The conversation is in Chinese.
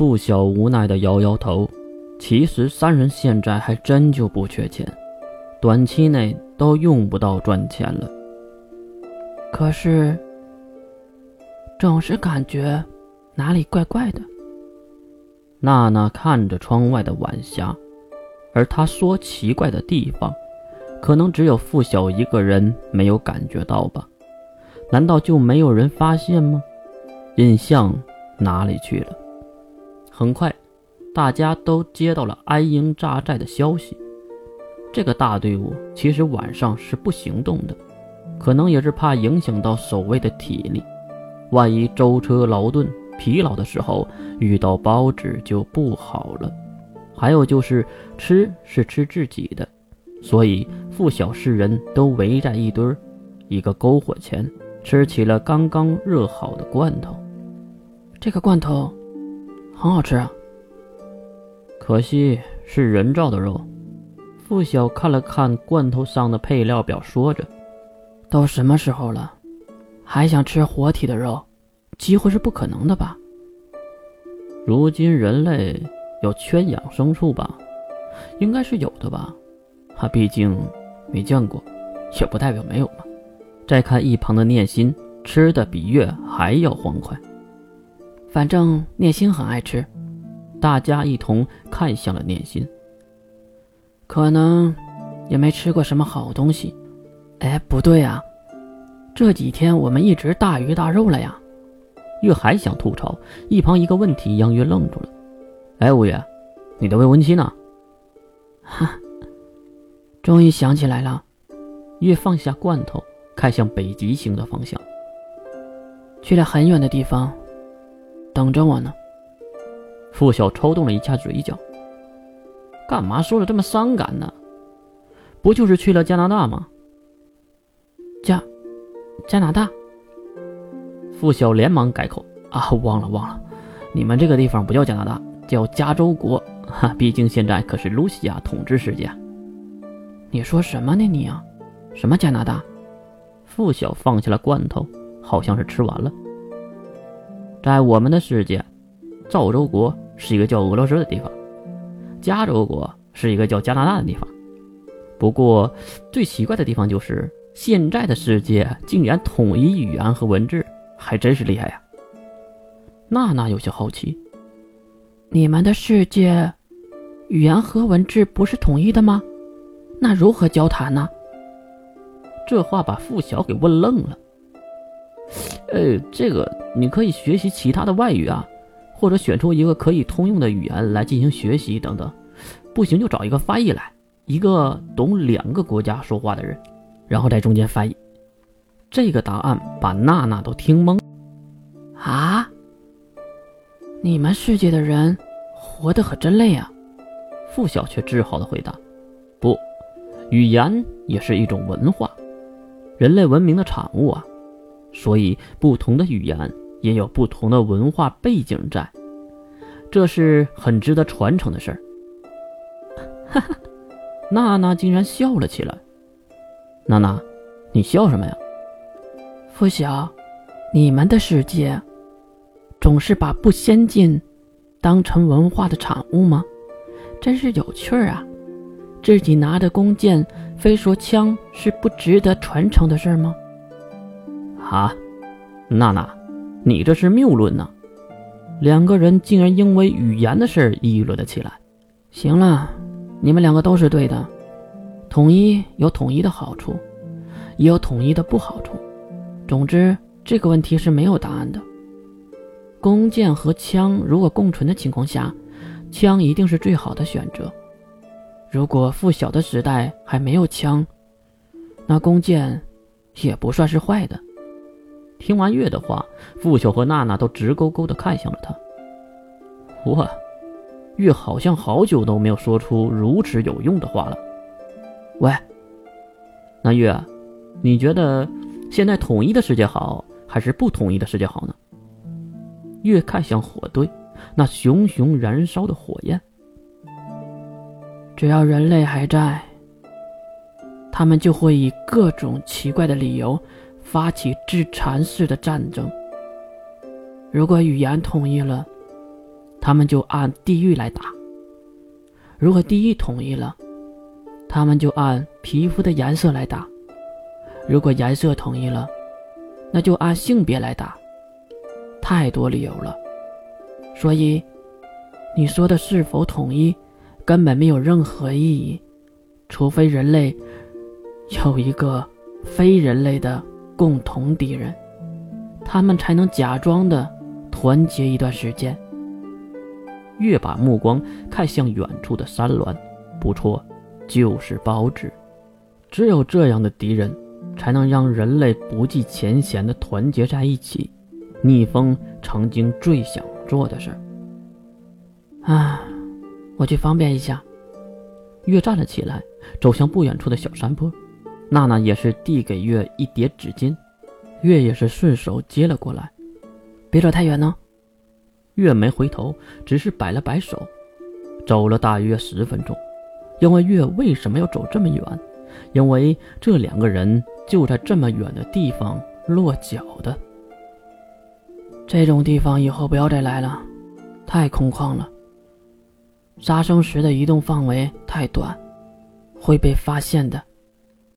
付晓无奈的摇摇头。其实三人现在还真就不缺钱，短期内都用不到赚钱了。可是，总是感觉哪里怪怪的。娜娜看着窗外的晚霞，而她说奇怪的地方，可能只有付晓一个人没有感觉到吧？难道就没有人发现吗？印象哪里去了？很快。大家都接到了安营扎寨的消息。这个大队伍其实晚上是不行动的，可能也是怕影响到守卫的体力。万一舟车劳顿、疲劳的时候遇到包纸就不好了。还有就是吃是吃自己的，所以附小世人都围在一堆儿，一个篝火前吃起了刚刚热好的罐头。这个罐头很好吃啊。可惜是人造的肉。付晓看了看罐头上的配料表，说着：“都什么时候了，还想吃活体的肉？几乎是不可能的吧？”如今人类有圈养牲畜吧？应该是有的吧？他毕竟没见过，也不代表没有嘛。再看一旁的念心，吃的比月还要欢快。反正念心很爱吃。大家一同看向了念心，可能也没吃过什么好东西。哎，不对啊，这几天我们一直大鱼大肉了呀。月还想吐槽，一旁一个问题让月愣住了。哎，五月，你的未婚妻呢？哈，终于想起来了。月放下罐头，看向北极星的方向，去了很远的地方，等着我呢。付晓抽动了一下嘴角，干嘛说的这么伤感呢？不就是去了加拿大吗？加加拿大？付晓连忙改口啊，忘了忘了，你们这个地方不叫加拿大，叫加州国。哈，毕竟现在可是露西亚统治世界。你说什么呢你啊？什么加拿大？付晓放下了罐头，好像是吃完了。在我们的世界。赵州国是一个叫俄罗斯的地方，加州国是一个叫加拿大的地方。不过最奇怪的地方就是，现在的世界竟然统一语言和文字，还真是厉害呀。娜娜有些好奇，你们的世界语言和文字不是统一的吗？那如何交谈呢？这话把付晓给问愣了。呃，这个你可以学习其他的外语啊。或者选出一个可以通用的语言来进行学习等等，不行就找一个翻译来，一个懂两个国家说话的人，然后在中间翻译。这个答案把娜娜都听懵。啊！你们世界的人活得可真累啊！付晓却自豪的回答：“不，语言也是一种文化，人类文明的产物啊，所以不同的语言。”也有不同的文化背景在，这是很值得传承的事儿。哈哈，娜娜竟然笑了起来。娜娜，你笑什么呀？付晓，你们的世界总是把不先进当成文化的产物吗？真是有趣儿啊！自己拿着弓箭，非说枪是不值得传承的事儿吗？啊，娜娜。你这是谬论呢！两个人竟然因为语言的事议论了起来。行了，你们两个都是对的。统一有统一的好处，也有统一的不好处。总之，这个问题是没有答案的。弓箭和枪如果共存的情况下，枪一定是最好的选择。如果附小的时代还没有枪，那弓箭也不算是坏的。听完月的话，付晓和娜娜都直勾勾地看向了他。哇，月好像好久都没有说出如此有用的话了。喂，那月，你觉得现在统一的世界好，还是不统一的世界好呢？月看向火堆，那熊熊燃烧的火焰。只要人类还在，他们就会以各种奇怪的理由。发起自残式的战争。如果语言统一了，他们就按地域来打；如果地域统一了，他们就按皮肤的颜色来打；如果颜色统一了，那就按性别来打。太多理由了，所以你说的是否统一，根本没有任何意义，除非人类有一个非人类的共同敌人，他们才能假装的团结一段时间。月把目光看向远处的山峦，不错，就是包纸。只有这样的敌人，才能让人类不计前嫌的团结在一起。逆风曾经最想做的事。啊，我去方便一下。月站了起来，走向不远处的小山坡。娜娜也是递给月一叠纸巾，月也是顺手接了过来。别走太远呢。月没回头，只是摆了摆手。走了大约十分钟，因为月为什么要走这么远？因为这两个人就在这么远的地方落脚的。这种地方以后不要再来了，太空旷了。杀生石的移动范围太短，会被发现的。